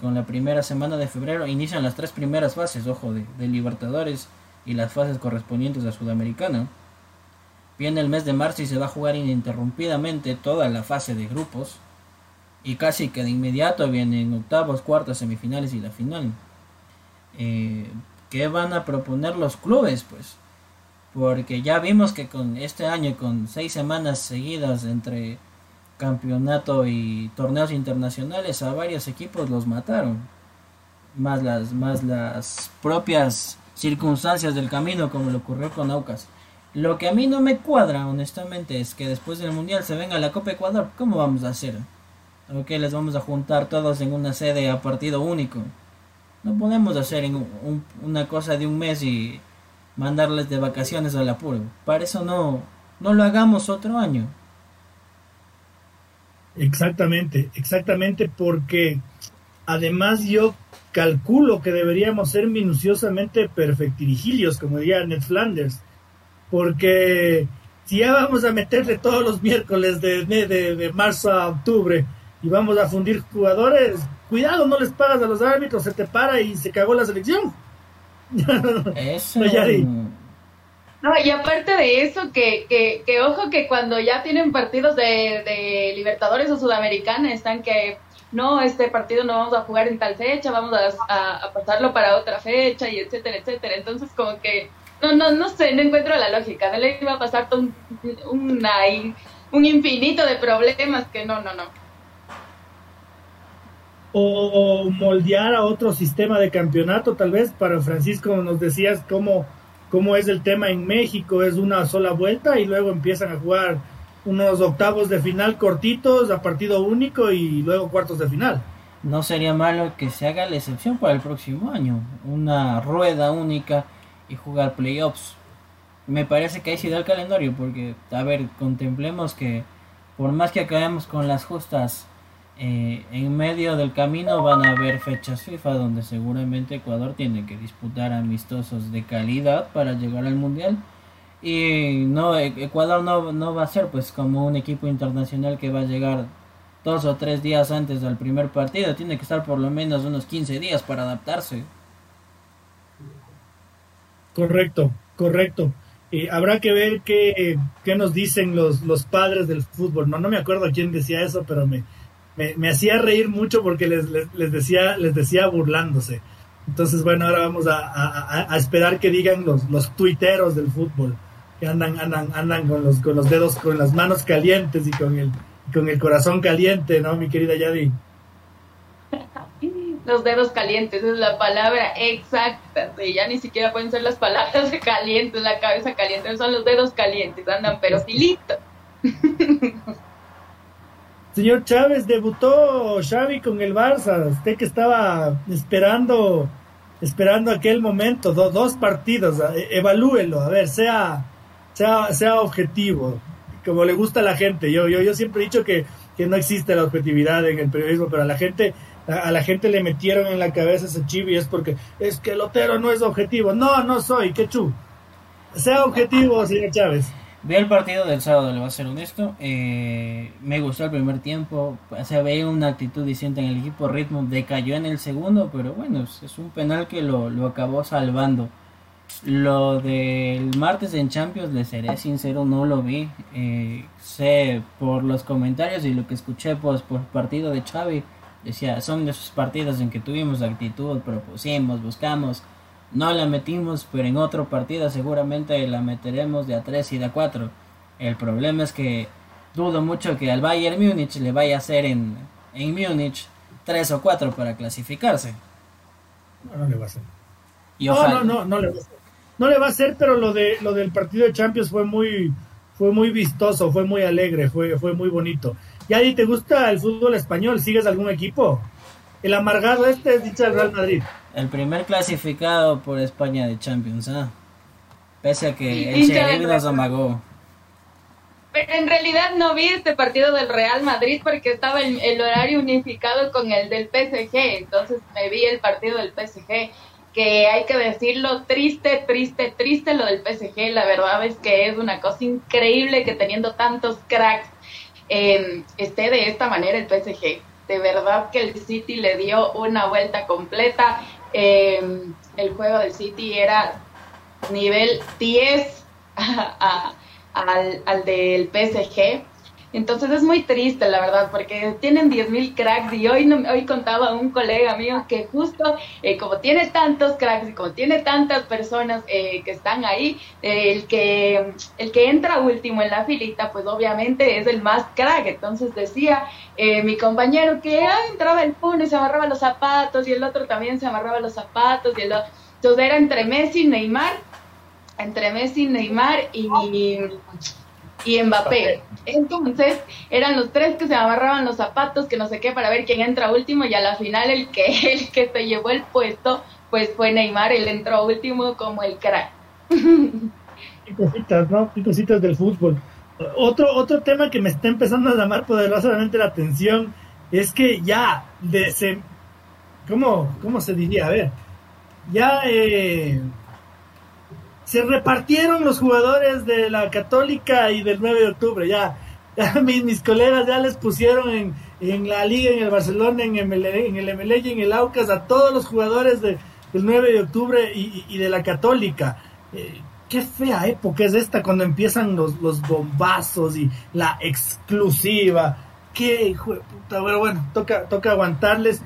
con la primera semana de febrero, inician las tres primeras fases, ojo, de, de Libertadores y las fases correspondientes a Sudamericana. Viene el mes de marzo y se va a jugar ininterrumpidamente toda la fase de grupos. Y casi que de inmediato vienen octavos, cuartos, semifinales y la final. Eh, ¿Qué van a proponer los clubes? Pues porque ya vimos que con este año, con seis semanas seguidas entre campeonato y torneos internacionales, a varios equipos los mataron. Más las, más las propias circunstancias del camino, como le ocurrió con Aucas. Lo que a mí no me cuadra, honestamente, es que después del Mundial se venga la Copa Ecuador. ¿Cómo vamos a hacer? ¿O qué les vamos a juntar todos en una sede a partido único? No podemos hacer una cosa de un mes y mandarles de vacaciones al apuro. Para eso no, no lo hagamos otro año. Exactamente, exactamente, porque además yo calculo que deberíamos ser minuciosamente perfectirigilios, como diría Ned Flanders porque si ya vamos a meterle todos los miércoles de, de, marzo a octubre y vamos a fundir jugadores, cuidado, no les pagas a los árbitros, se te para y se cagó la selección. Eso. no, y aparte de eso, que, que, que, ojo que cuando ya tienen partidos de, de Libertadores o Sudamericana, están que no, este partido no vamos a jugar en tal fecha, vamos a, a pasarlo para otra fecha y etcétera, etcétera. Entonces como que no, no, no sé, no encuentro la lógica. No le iba a pasar un, un infinito de problemas que no, no, no. O moldear a otro sistema de campeonato, tal vez. Para Francisco nos decías cómo, cómo es el tema en México. Es una sola vuelta y luego empiezan a jugar unos octavos de final cortitos a partido único y luego cuartos de final. No sería malo que se haga la excepción para el próximo año. Una rueda única y jugar playoffs. Me parece que ahí sí da el calendario, porque, a ver, contemplemos que por más que acabemos con las justas, eh, en medio del camino van a haber fechas FIFA donde seguramente Ecuador tiene que disputar amistosos de calidad para llegar al Mundial. Y no, e-, Ecuador no, no va a ser pues como un equipo internacional que va a llegar dos o tres días antes del primer partido. Tiene que estar por lo menos unos 15 días para adaptarse. Correcto, Correcto. y habrá que ver qué, qué, nos dicen los, los padres del fútbol. No, no me acuerdo quién decía eso, pero me, me, hacía reír mucho porque les, les, decía, les decía burlándose. Entonces, bueno, ahora vamos a, a, esperar que digan los, los tuiteros del fútbol, que andan, andan, andan con los, con los dedos, con las manos calientes y con el, con el corazón caliente, ¿no, mi querida Yadi? Los dedos calientes, es la palabra exacta. ya ni siquiera pueden ser las palabras calientes, la cabeza caliente, son los dedos calientes, andan pero filito. Señor Chávez, debutó Xavi con el Barça. Usted que estaba esperando, esperando aquel momento, dos partidos, e, evalúelo, a ver, sea, sea, sea objetivo, como le gusta a la gente. Yo, yo, yo siempre he dicho que, que no existe la objetividad en el periodismo, pero a la gente, a, la gente le metieron en la cabeza ese chivi es porque es que el no es objetivo. No, no soy, que chu. Sea objetivo, señor Chávez. Vi el partido del sábado, le voy a ser honesto. Eh, me gustó el primer tiempo. se veía una actitud distinta en el equipo. Ritmo decayó en el segundo, pero bueno, es un penal que lo, lo acabó salvando. Lo del martes en Champions, le seré sincero, no lo vi. Eh, sé por los comentarios y lo que escuché pues, por partido de Xavi. Decía, son de esos partidos en que tuvimos actitud, propusimos, buscamos no la metimos, pero en otro partido seguramente la meteremos de a 3 y de a 4. El problema es que dudo mucho que al Bayern Múnich le vaya a hacer en, en Múnich 3 o 4 para clasificarse. No, no le va a hacer. no, no, no, no le va a hacer. No le va a hacer, pero lo de lo del partido de Champions fue muy fue muy vistoso, fue muy alegre, fue fue muy bonito. ¿Y ahí te gusta el fútbol español? ¿Sigues algún equipo? El amargado este es dicho el Real Madrid. El primer clasificado por España de Champions, ¿ah? Pese a que el Sheriff nos amagó. Pero en realidad no vi este partido del Real Madrid porque estaba el, el, horario unificado con el del PSG. Entonces me vi el partido del PSG. Que hay que decirlo, triste, triste, triste lo del PSG. La verdad es que es una cosa increíble que teniendo tantos cracks eh, esté de esta manera el PSG de verdad que el City le dio una vuelta completa. Em, el juego del City era nivel 10 al, al del PSG entonces es muy triste, la verdad, porque tienen 10.000 cracks y hoy, hoy contaba un colega mío que justo eh, como tiene tantos cracks y como tiene tantas personas eh, que están ahí, eh, el, que, el que entra último en la filita, pues obviamente es el más crack. Entonces decía mi compañero que entraba el puno y se amarraba los zapatos y el otro también se amarraba los zapatos y el otro. Entonces era entre Messi y Neymar, entre Messi Neymar y y Mbappé. Entonces eran los tres que se amarraban los zapatos, que no sé qué, para ver quién entra último y a la final el que, el que se llevó el puesto pues fue Neymar, él entró último como el crack. Qué cositas, ¿no? Qué cositas del fútbol. Otro, otro tema que me está empezando a llamar poderosamente la atención es que ya de se, ¿cómo, ¿cómo se diría? A ver, ya eh, se repartieron los jugadores de la Católica y del 9 de octubre, ya, mis, mis, colegas ya les pusieron en, en, la liga, en el Barcelona, en, el, en el MLE y en el Aucas a todos los jugadores de, del 9 de octubre y, y, de la Católica. Eh, qué fea época es esta cuando empiezan los, los bombazos y la exclusiva. Qué hijo de puta, pero bueno, toca, toca aguantarles.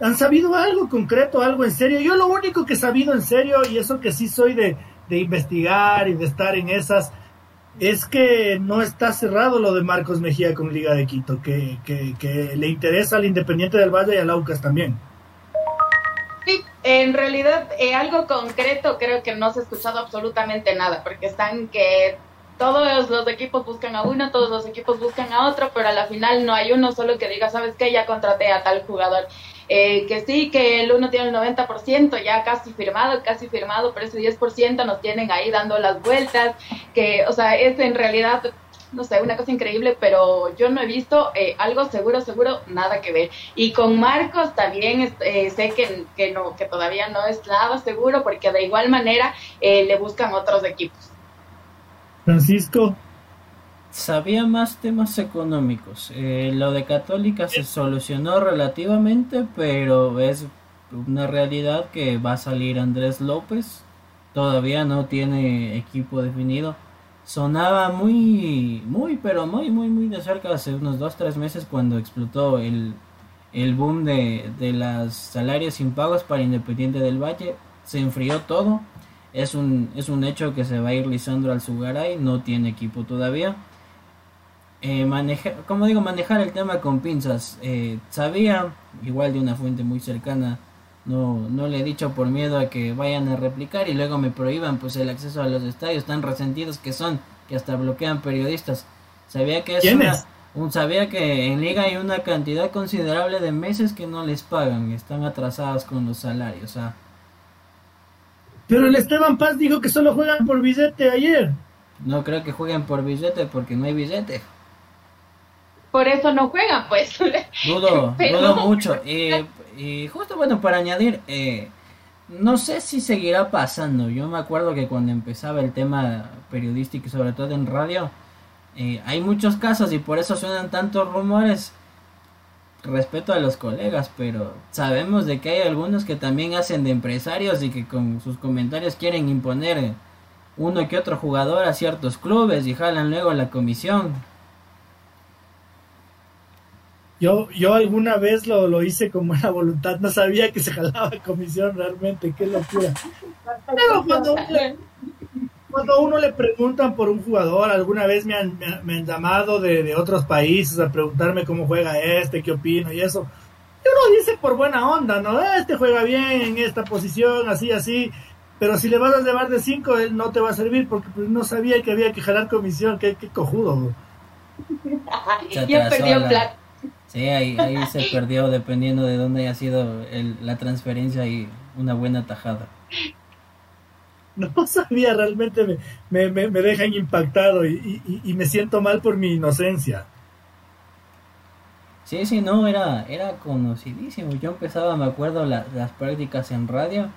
¿Han sabido algo concreto, algo en serio? Yo lo único que he sabido en serio, y eso que sí soy de, de investigar y de estar en esas, es que no está cerrado lo de Marcos Mejía con Liga de Quito, que, que, le interesa al Independiente del Valle y al Aucas también. Sí, en realidad eh, algo concreto creo que no se ha escuchado absolutamente nada, porque están que todos los equipos buscan a uno, todos los equipos buscan a otro, pero a la final no hay uno solo que diga, ¿sabes qué? Ya contraté a tal jugador. Eh, que sí, que el uno tiene el 90% ya casi firmado, casi firmado, pero ese 10% nos tienen ahí dando las vueltas, que, o sea, es en realidad no sé, una cosa increíble, pero yo no he visto eh, algo seguro, seguro, nada que ver. Y con Marcos también eh, sé que, que, no, que todavía no es nada seguro, porque de igual manera le buscan otros equipos. Francisco, sabía más temas económicos. Eh, lo de Católica se solucionó relativamente, pero es una realidad que va a salir Andrés López todavía no tiene equipo definido. Sonaba muy, muy, pero muy, muy, muy de cerca hace unos 2-3 meses cuando explotó el, el boom de, de los salarios impagos para Independiente del Valle. Se enfrió todo. Es un, es un hecho que se va a ir Lisandro Alzugaray, no tiene equipo todavía. Eh, manejar, como digo, manejar el tema con pinzas. Eh, sabía, igual de una fuente muy cercana, no, no le he dicho por miedo a que vayan a replicar y luego me prohíban pues el acceso a los estadios tan resentidos que son, que hasta bloquean periodistas. Sabía que es un, sabía que en liga hay una cantidad considerable de meses que no les pagan, están atrasados con los salarios. Ah. Pero el Esteban Paz dijo que solo juegan por billete ayer. No creo que jueguen por billete porque no hay billete. Por eso no juegan, pues. Dudo, dudo mucho. Y y justo bueno, para añadir, eh, no sé si seguirá pasando. Yo me acuerdo que cuando empezaba el tema periodístico y sobre todo en radio, eh, hay muchos casos y por eso suenan tantos rumores. Respeto a los colegas, pero sabemos de que hay algunos que también hacen de empresarios y que con sus comentarios quieren imponer uno que otro jugador a ciertos clubes y jalan luego la comisión. Yo, yo alguna vez lo, lo hice con buena voluntad, no sabía que se jalaba comisión realmente, qué locura. Pero cuando, cuando uno le preguntan por un jugador, alguna vez me han, me, han llamado de, de, otros países a preguntarme cómo juega este, qué opino y eso. Y uno dice por buena onda, ¿no? Este juega bien en esta posición, así, así. Pero si le vas a llevar de cinco, él no te va a servir porque pues, no sabía que había que jalar comisión, qué, qué cojudo. ya perdió plata. Sí, ahí, ahí se perdió dependiendo de dónde haya sido el, la transferencia y una buena tajada. No sabía, realmente me, me, me dejan impactado y, y, y, me siento mal por mi inocencia. Sí, sí, no, era, era conocidísimo. Yo empezaba, me acuerdo, las prácticas en radio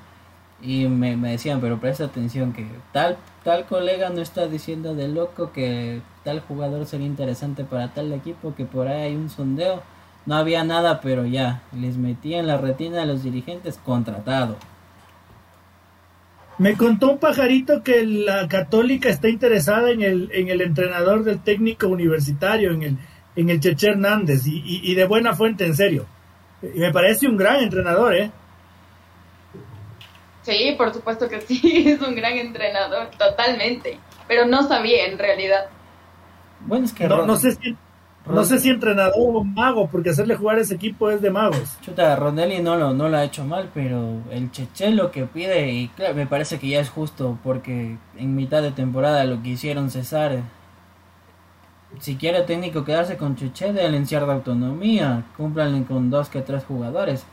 y me, me decían, pero presta atención que tal, tal colega no está diciendo de loco que tal jugador sería interesante para tal equipo, que por ahí hay un sondeo. No había nada, pero ya, les metía en la retina de los dirigentes contratado. Me contó un pajarito que la católica está interesada en el, en el entrenador del técnico universitario, en el, en el Cheche Hernández, y, y, y de buena fuente, en serio. Y me parece un gran entrenador, ¿eh? Sí, por supuesto que sí, es un gran entrenador, totalmente. Pero no sabía en realidad. Bueno, es que no, no sé si no sé si entrenador o mago, porque hacerle jugar ese equipo es de magos. Chuta, Rondelli no lo, no lo ha hecho mal, pero el Cheche lo que pide, y claro, me parece que ya es justo, porque en mitad de temporada lo quisieron cesar. Si quiere técnico quedarse con Cheche, denle en cierta autonomía, cúmplanle con dos que tres jugadores.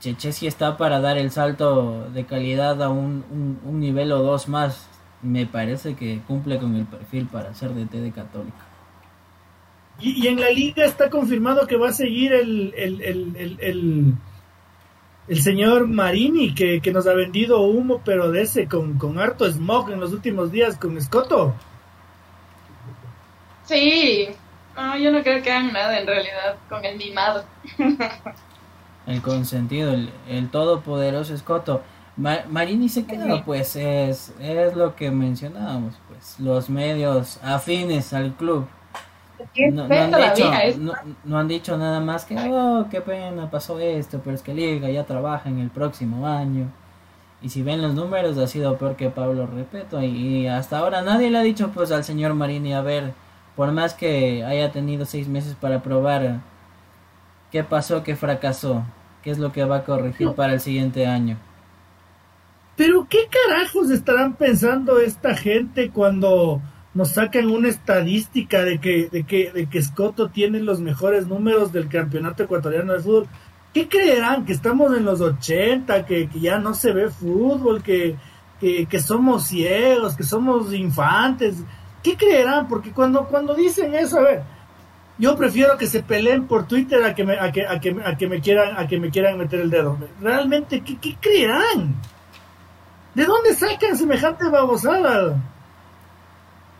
Cheche sí está para dar el salto de calidad a un, un, un nivel o dos más me parece que cumple con el perfil para ser DT de Católica. Y, y, en la liga está confirmado que va a seguir el, el, el, el, el señor Marini, que, que, nos ha vendido humo, pero de ese, con, con harto smog en los últimos días con Escoto. Sí, no, yo no creo que hagan nada en realidad con el mimado. el consentido, el, el todopoderoso Escoto. Marini se quedó, pues es, es lo que mencionábamos, pues los medios afines al club. No, no, han dicho, no, no, han dicho, nada más que, oh, qué pena, pasó esto, pero es que Liga ya trabaja en el próximo año. Y si ven los números, ha sido peor que Pablo Repeto. Y, y hasta ahora nadie le ha dicho pues al señor Marini, a ver, por más que haya tenido seis meses para probar qué pasó, qué fracasó, qué es lo que va a corregir para el siguiente año. Pero qué carajos estarán pensando esta gente cuando nos sacan una estadística de que, de que, de que Scotto tiene los mejores números del campeonato ecuatoriano de fútbol. ¿Qué creerán? Que estamos en los 80, que, que ya no se ve fútbol, que, que, que, somos ciegos, que somos infantes. ¿Qué creerán? Porque cuando, cuando dicen eso, a ver, yo prefiero que se peleen por Twitter a que me, a que, a que, a que me quieran, a que me quieran meter el dedo. Realmente, ¿qué, qué creerán? ¿De dónde sacan semejante babosada?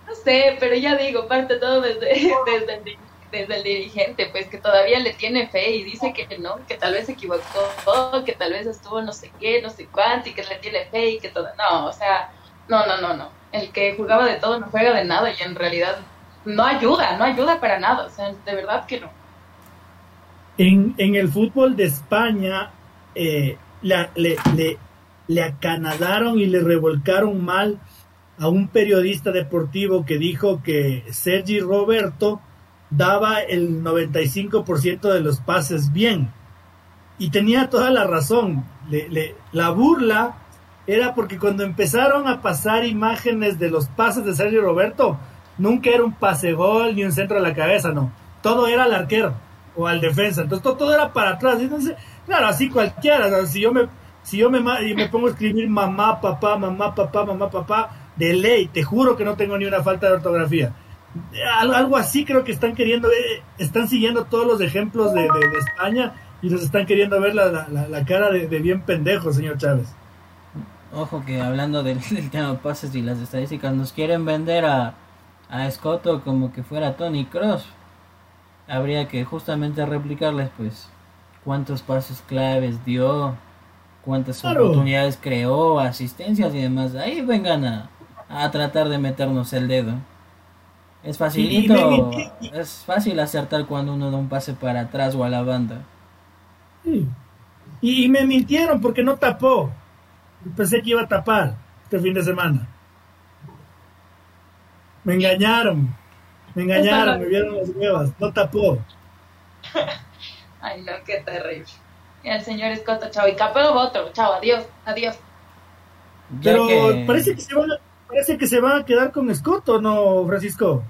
No sé, pero ya digo, parte todo desde, desde desde el dirigente, pues que todavía le tiene fe y dice que no, que tal vez se equivocó, que tal vez estuvo no sé qué, no sé cuánto y que le tiene fe y que todo. No, o sea, no, no, no, no. El que jugaba de todo no juega de nada y en realidad no ayuda, no ayuda para nada, o sea, de verdad que no. En, en el fútbol de España eh, le, le, le acanadaron y le revolcaron mal a un periodista deportivo que dijo que Sergi Roberto daba el 95% de los pases bien. Y tenía toda la razón. la burla era porque cuando empezaron a pasar imágenes de los pases de Sergio Roberto, nunca era un pase gol ni un centro a la cabeza, no. Todo era al arquero o al defensa. Entonces todo, era para atrás. Entonces, claro, así cualquiera. si yo me si yo me, me pongo a escribir mamá, papá, mamá, papá, mamá, papá, de ley, te juro que no tengo ni una falta de ortografía. Algo así creo que están queriendo, eh, están siguiendo todos los ejemplos de, España y nos están queriendo ver la, la, cara de, bien pendejo, señor Chávez. Ojo que hablando del, tema de pases y las estadísticas, nos quieren vender a, a Escoto como que fuera Tony Cross. Habría que justamente replicarles pues cuántos pases claves dio, cuántas oportunidades creó, asistencias y demás. Ahí vengan a, a tratar de meternos el dedo. Es facilito, es fácil acertar cuando uno da un pase para atrás o a la banda. Y, me mintieron porque no tapó. Pensé que iba a tapar este fin de semana. Me engañaron. Me engañaron, me vieron las huevas. No tapó. Ay, no, qué terrible. Y el señor Escoto, chao. Y capelo otro, chao, adiós, adiós. Pero parece que se van a parece que se va a quedar con Escoto, ¿no, Francisco?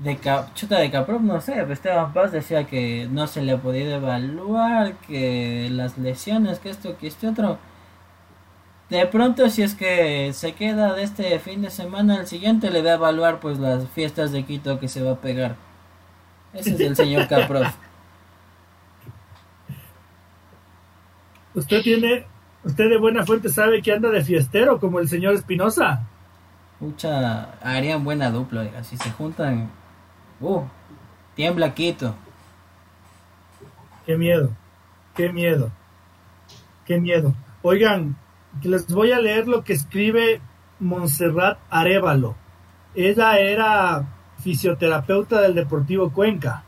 De chuta de Caprov, no sé, Esteban Paz decía que no se le ha podido evaluar, que las lesiones, que esto, que este otro. De pronto, si es que se queda de este fin de semana, el siguiente le va a evaluar pues las fiestas de Quito que se va a pegar. Ese es el señor Caprov. Usted tiene, usted de buena fuente sabe que anda de fiestero como el señor Espinosa. Mucha, harían buena dupla, así se juntan. Uh, tiembla Quito. Qué miedo, qué miedo, qué miedo. Oigan, les voy a leer lo que escribe Montserrat Arevalo. Ella era fisioterapeuta del Deportivo Cuenca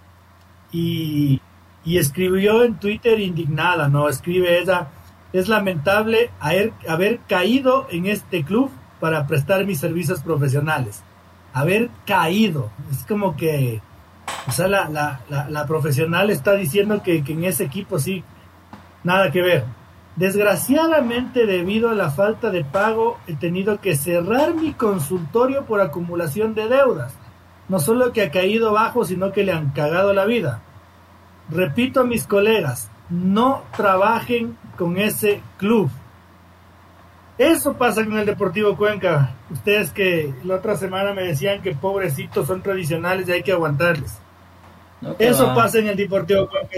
y, y escribió en Twitter indignada, ¿no? Escribe ella, es lamentable haber, haber caído en este club para prestar mis servicios profesionales. Haber caído, es como que, o sea, la, la, la, profesional está diciendo que, que en ese equipo sí, nada que ver. Desgraciadamente, debido a la falta de pago, he tenido que cerrar mi consultorio por acumulación de deudas. No solo que ha caído bajo, sino que le han cagado la vida. Repito a mis colegas, no trabajen con ese club. Eso pasa con el Deportivo Cuenca. Ustedes que la otra semana me decían que pobrecitos son tradicionales y hay que aguantarles. Eso pasa en el Deportivo Cuenca.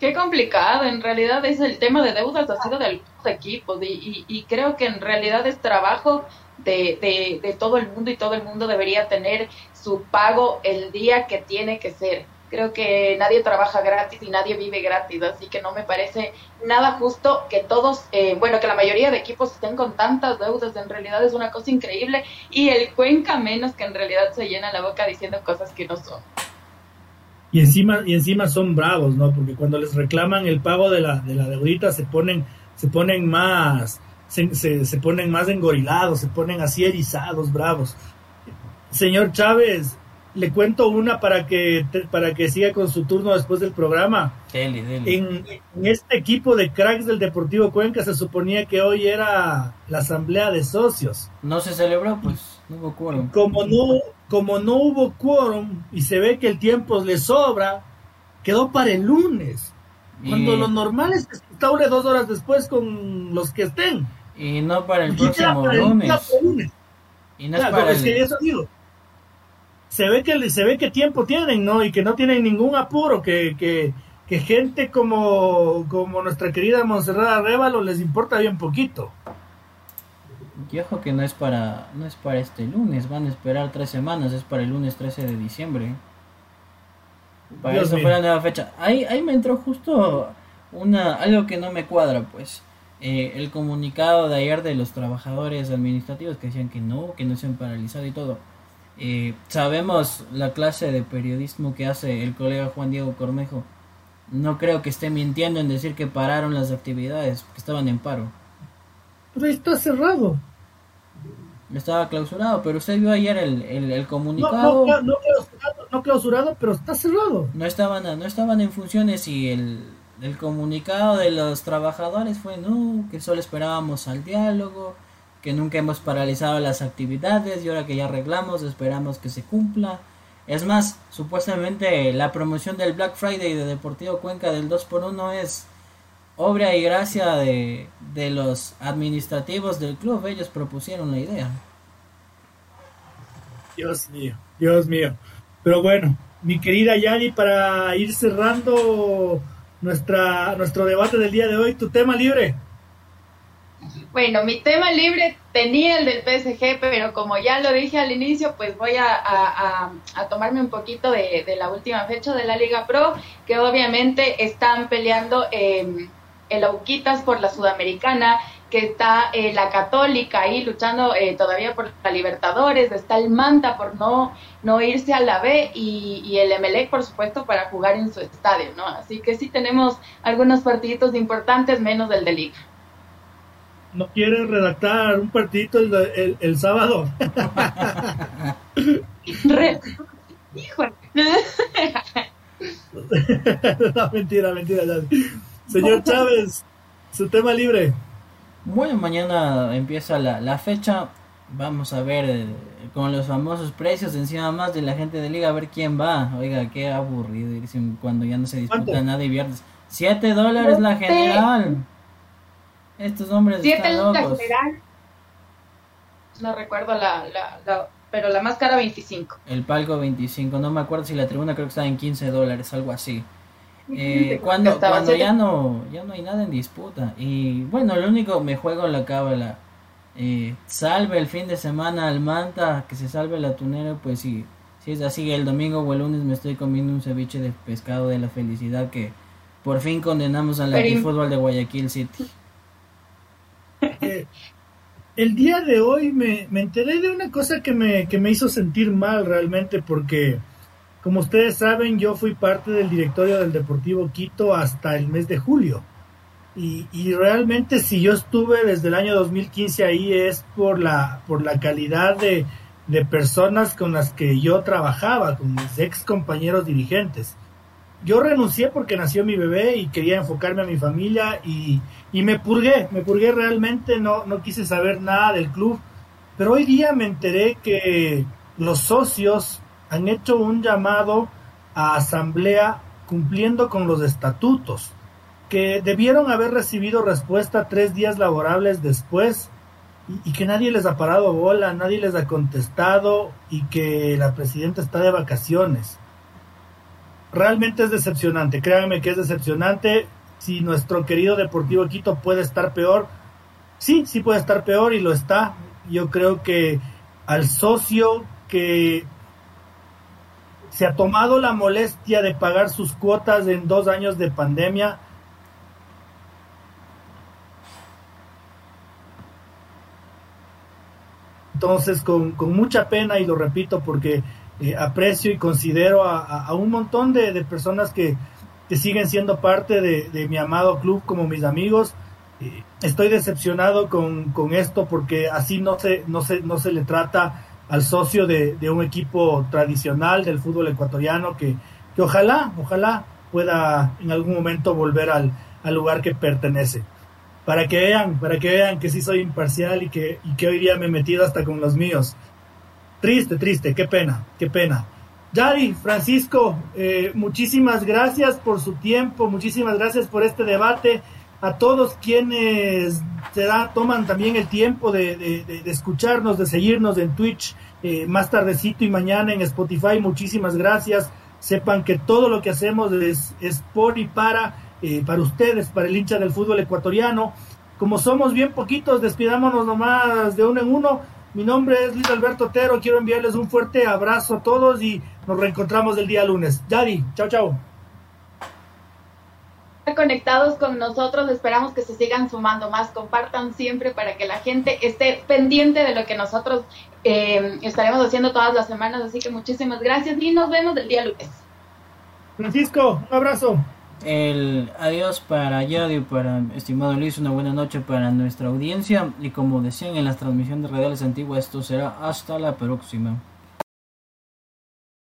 Qué complicado, en realidad es el tema de deudas ha sido de algunos equipos y, y, creo que en realidad es trabajo de, de, de todo el mundo y todo el mundo debería tener su pago el día que tiene que ser creo que nadie trabaja gratis y nadie vive gratis, así que no me parece nada justo que todos, eh, bueno, que la mayoría de equipos estén con tantas deudas, en realidad es una cosa increíble y el Cuenca menos que en realidad se llena la boca diciendo cosas que no son. Y encima, y encima son bravos, ¿no? Porque cuando les reclaman el pago de la, de la deudita se ponen, se ponen más, se, se, se ponen más engorilados, se ponen así erizados, bravos. Señor Chávez, le cuento una para que para que siga con su turno después del programa. En, este equipo de cracks del Deportivo Cuenca se suponía que hoy era la asamblea de socios. No se celebró, pues no hubo. Como no, como no hubo quórum y se ve que el tiempo le sobra, quedó para el lunes. Cuando lo normal es que se instaure dos horas después con los que estén. Y no para el próximo lunes. Y no es para es que eso digo se ve que se ve que tiempo tienen, ¿no? Y que no tienen ningún apuro, que, que, que gente como, como nuestra querida Monserrat Arevalo les importa bien poquito. Y ojo que no es para no es para este lunes, van a esperar tres semanas, es para el lunes 13 de diciembre. Para eso fue la nueva fecha. Ahí, ahí me entró justo una algo que no me cuadra, pues. Eh, el comunicado de ayer de los trabajadores administrativos que decían que no, que no se han paralizado y todo. Eh, sabemos la clase de periodismo que hace el colega Juan Diego Cornejo. No creo que esté mintiendo en decir que pararon las actividades, que estaban en paro. Pero está cerrado. Estaba clausurado, pero usted vio ayer el, el, comunicado. No, no, clausurado, no, clausurado, pero está cerrado. No estaban, no estaban en funciones y el, el comunicado de los trabajadores fue no, que solo esperábamos al diálogo, que nunca hemos paralizado las actividades y ahora que ya arreglamos esperamos que se cumpla. Es más, supuestamente la promoción del Black Friday de Deportivo Cuenca del 2x1 es obra y gracia de, de los administrativos del club. Ellos propusieron la idea. Dios mío, Dios mío. Pero bueno, mi querida Yari, para ir cerrando nuestra, nuestro debate del día de hoy, tu tema libre. Bueno, mi tema libre tenía el del PSG, pero como ya lo dije al inicio, pues voy a, tomarme un poquito de, la última fecha de la Liga Pro, que obviamente están peleando eh, el Auquitas por la Sudamericana, que está eh, la Católica ahí luchando eh, todavía por la Libertadores, está el Manta por no, no irse a la B y, el Emelec, por supuesto, para jugar en su estadio, ¿no? Así que sí tenemos algunos partiditos importantes, menos el de Liga no quiere redactar un partidito el, el, sábado. Hijo. no, mentira, mentira. Señor Chávez, su tema libre. Bueno, mañana empieza la, la fecha. Vamos a ver eh, con los famosos precios encima más de la gente de liga, a ver quién va. Oiga, qué aburrido cuando ya no se disputa nada y viernes. Siete dólares la general. Estos hombres están locos. No recuerdo la, la, pero la más cara 25. El palco 25, no me acuerdo si la tribuna creo que está en 15 dólares, algo así. Eh, cuando cuando ya no ya no hay nada en disputa. Y bueno lo único me juego la cábala. Eh, salve el fin de semana al manta que se salve la tunera pues si si es así. El domingo o el lunes me estoy comiendo un ceviche de pescado de la felicidad que por fin condenamos al fútbol de Guayaquil City. Eh, el día de hoy me, enteré de una cosa que me, que me hizo sentir mal realmente porque, como ustedes saben, yo fui parte del directorio del Deportivo Quito hasta el mes de julio. Y, realmente si yo estuve desde el año 2015 ahí es por la, por la calidad de, de personas con las que yo trabajaba, con mis ex compañeros dirigentes yo renuncié porque nació mi bebé y quería enfocarme a mi familia y, me purgué, me purgué realmente, no, no quise saber nada del club. Pero hoy día me enteré que los socios han hecho un llamado a asamblea cumpliendo con los estatutos, que debieron haber recibido respuesta tres días laborables después y, que nadie les ha parado bola, nadie les ha contestado y que la presidenta está de vacaciones realmente es decepcionante. Créanme que es decepcionante. Si nuestro querido Deportivo Quito puede estar peor, sí, sí puede estar peor y lo está. Yo creo que al socio que se ha tomado la molestia de pagar sus cuotas en dos años de pandemia, Entonces, con, con, mucha pena, y lo repito porque eh, aprecio y considero a, un montón de, personas que, siguen siendo parte de, mi amado club como mis amigos. Eh, estoy decepcionado con, esto porque así no se, no, se, no se le trata al socio de, un equipo tradicional del fútbol ecuatoriano que, que, ojalá, ojalá pueda en algún momento volver al, al, lugar que pertenece. Para que vean, para que vean que sí soy imparcial y que, y que hoy día me he metido hasta con los míos. Triste, triste, qué pena, qué pena. Yari, Francisco, eh, muchísimas gracias por su tiempo, muchísimas gracias por este debate. A todos quienes se da, toman también el tiempo de, escucharnos, de seguirnos en Twitch eh, más tardecito y mañana en Spotify, muchísimas gracias. Sepan que todo lo que hacemos es, por y para, eh, para ustedes, para el hincha del fútbol ecuatoriano. como somos bien poquitos, despidámonos nomás de uno en uno. Mi nombre es Luis Alberto Otero, quiero enviarles un fuerte abrazo a todos y nos reencontramos el día lunes. Daddy, chao, chao conectados con nosotros, esperamos que se sigan sumando más, compartan siempre para que la gente esté pendiente de lo que nosotros eh, estaremos haciendo todas las semanas, así que muchísimas gracias y nos vemos el día lunes. Francisco, un abrazo. El adiós para Yadio, para estimado Luis, una buena noche para nuestra audiencia y como decían en las transmisiones radiales antiguas, esto será hasta la próxima.